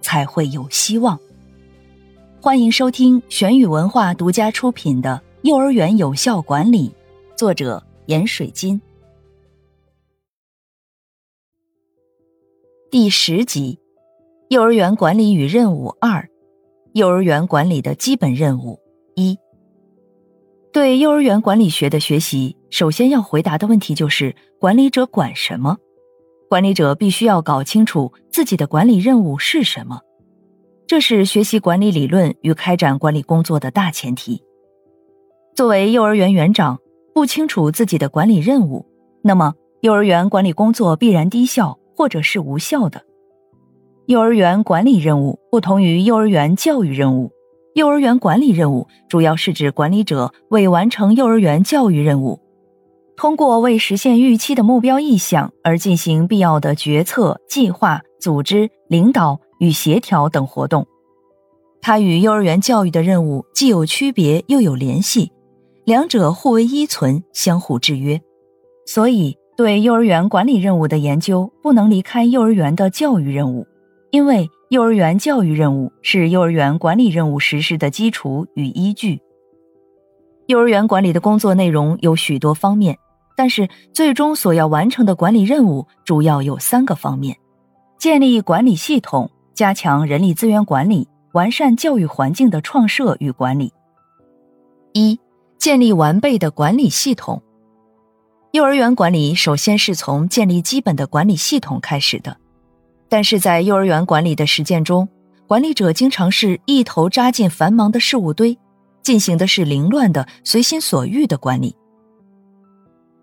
才会有希望。欢迎收听玄宇文化独家出品的《幼儿园有效管理》，作者严水金，第十集：幼儿园管理与任务二，幼儿园管理的基本任务。一，对幼儿园管理学的学习，首先要回答的问题就是：管理者管什么？管理者必须要搞清楚自己的管理任务是什么，这是学习管理理论与开展管理工作的大前提。作为幼儿园园长，不清楚自己的管理任务，那么幼儿园管理工作必然低效或者是无效的。幼儿园管理任务不同于幼儿园教育任务。幼儿园管理任务主要是指管理者为完成幼儿园教育任务，通过为实现预期的目标意向而进行必要的决策、计划、组织、领导与协调等活动。它与幼儿园教育的任务既有区别又有联系，两者互为依存、相互制约。所以，对幼儿园管理任务的研究不能离开幼儿园的教育任务，因为。幼儿园教育任务是幼儿园管理任务实施的基础与依据。幼儿园管理的工作内容有许多方面，但是最终所要完成的管理任务主要有三个方面：建立管理系统，加强人力资源管理，完善教育环境的创设与管理。一、建立完备的管理系统。幼儿园管理首先是从建立基本的管理系统开始的。但是在幼儿园管理的实践中，管理者经常是一头扎进繁忙的事务堆，进行的是凌乱的、随心所欲的管理。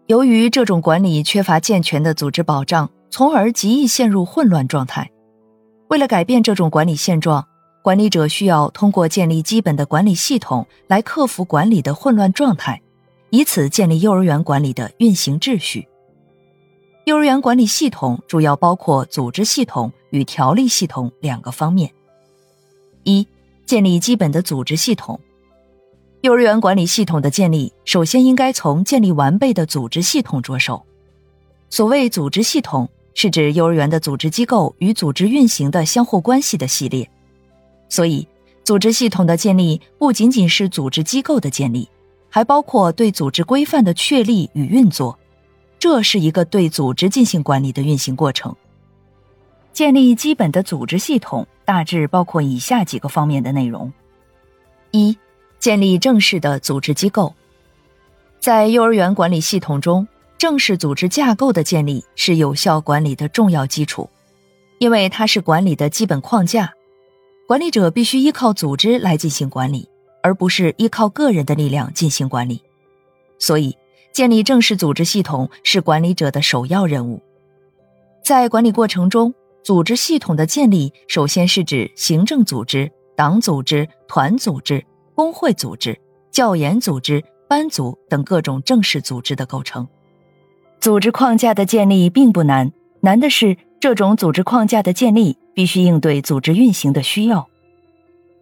由于这种管理缺乏健全的组织保障，从而极易陷入混乱状态。为了改变这种管理现状，管理者需要通过建立基本的管理系统来克服管理的混乱状态，以此建立幼儿园管理的运行秩序。幼儿园管理系统主要包括组织系统与条例系统两个方面。一、建立基本的组织系统。幼儿园管理系统的建立，首先应该从建立完备的组织系统着手。所谓组织系统，是指幼儿园的组织机构与组织运行的相互关系的系列。所以，组织系统的建立不仅仅是组织机构的建立，还包括对组织规范的确立与运作。这是一个对组织进行管理的运行过程。建立基本的组织系统，大致包括以下几个方面的内容：一、建立正式的组织机构。在幼儿园管理系统中，正式组织架构的建立是有效管理的重要基础，因为它是管理的基本框架。管理者必须依靠组织来进行管理，而不是依靠个人的力量进行管理。所以。建立正式组织系统是管理者的首要任务。在管理过程中，组织系统的建立首先是指行政组织、党组织、团组织、工会组织、教研组织、班组等各种正式组织的构成。组织框架的建立并不难，难的是这种组织框架的建立必须应对组织运行的需要。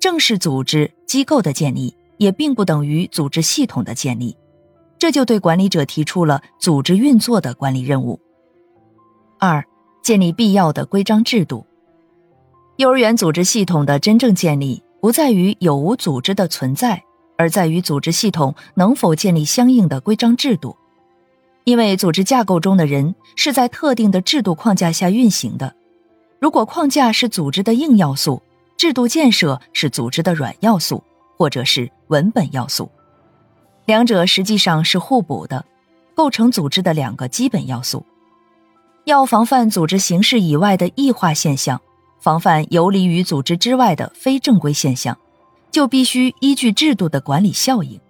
正式组织机构的建立也并不等于组织系统的建立。这就对管理者提出了组织运作的管理任务。二、建立必要的规章制度。幼儿园组织系统的真正建立，不在于有无组织的存在，而在于组织系统能否建立相应的规章制度。因为组织架构中的人是在特定的制度框架下运行的。如果框架是组织的硬要素，制度建设是组织的软要素，或者是文本要素。两者实际上是互补的，构成组织的两个基本要素。要防范组织形式以外的异化现象，防范游离于组织之外的非正规现象，就必须依据制度的管理效应。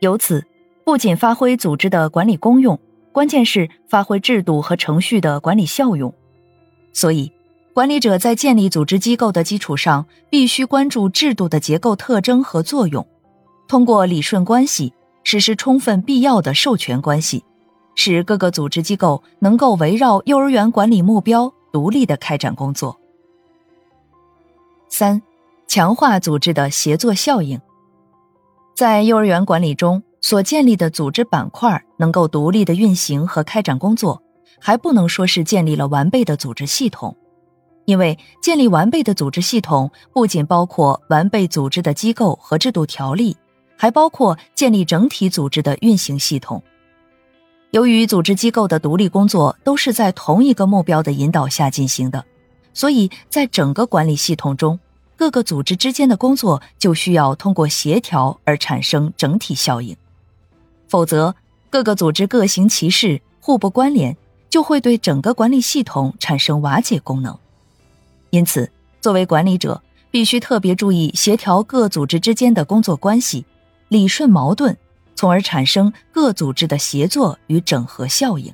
由此，不仅发挥组织的管理功用，关键是发挥制度和程序的管理效用。所以，管理者在建立组织机构的基础上，必须关注制度的结构特征和作用，通过理顺关系，实施充分必要的授权关系，使各个组织机构能够围绕幼儿园管理目标独立的开展工作。三、强化组织的协作效应。在幼儿园管理中所建立的组织板块能够独立的运行和开展工作，还不能说是建立了完备的组织系统。因为建立完备的组织系统，不仅包括完备组织的机构和制度条例，还包括建立整体组织的运行系统。由于组织机构的独立工作都是在同一个目标的引导下进行的，所以在整个管理系统中，各个组织之间的工作就需要通过协调而产生整体效应。否则，各个组织各行其事，互不关联，就会对整个管理系统产生瓦解功能。因此，作为管理者，必须特别注意协调各组织之间的工作关系，理顺矛盾，从而产生各组织的协作与整合效应。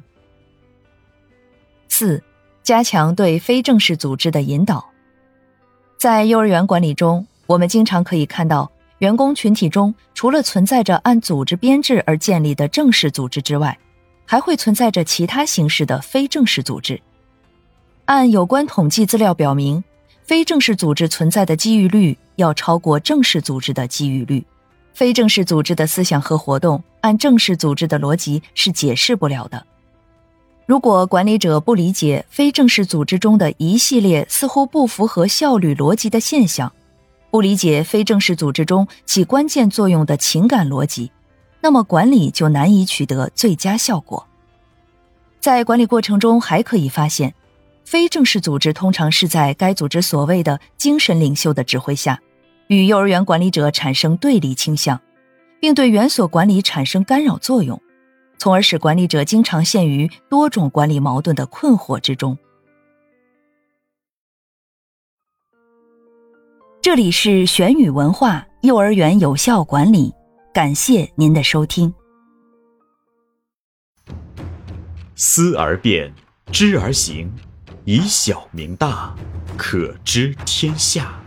四、加强对非正式组织的引导。在幼儿园管理中，我们经常可以看到，员工群体中除了存在着按组织编制而建立的正式组织之外，还会存在着其他形式的非正式组织。按有关统计资料表明，非正式组织存在的机遇率要超过正式组织的机遇率。非正式组织的思想和活动，按正式组织的逻辑是解释不了的。如果管理者不理解非正式组织中的一系列似乎不符合效率逻辑的现象，不理解非正式组织中起关键作用的情感逻辑，那么管理就难以取得最佳效果。在管理过程中，还可以发现。非正式组织通常是在该组织所谓的精神领袖的指挥下，与幼儿园管理者产生对立倾向，并对园所管理产生干扰作用，从而使管理者经常陷于多种管理矛盾的困惑之中。这里是玄宇文化幼儿园有效管理，感谢您的收听。思而变，知而行。以小明大，可知天下。